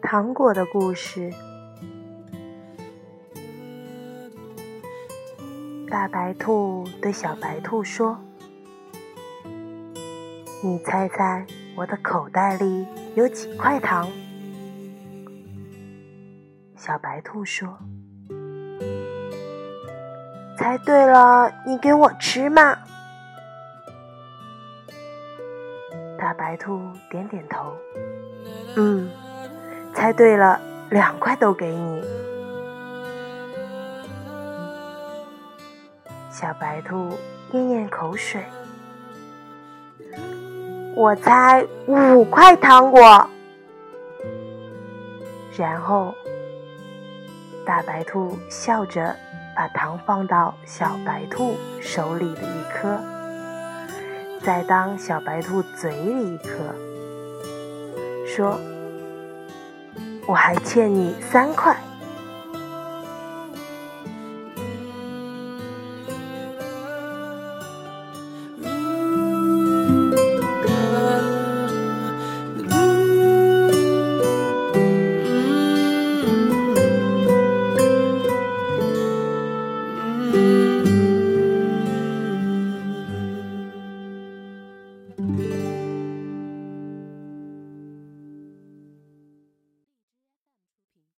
糖果的故事。大白兔对小白兔说：“你猜猜我的口袋里有几块糖？”小白兔说：“猜对了，你给我吃嘛。”大白兔点点头，嗯，猜对了，两块都给你。小白兔咽咽口水，我猜五块糖果。然后，大白兔笑着把糖放到小白兔手里的一颗。再当小白兔嘴里一颗，说：“我还欠你三块。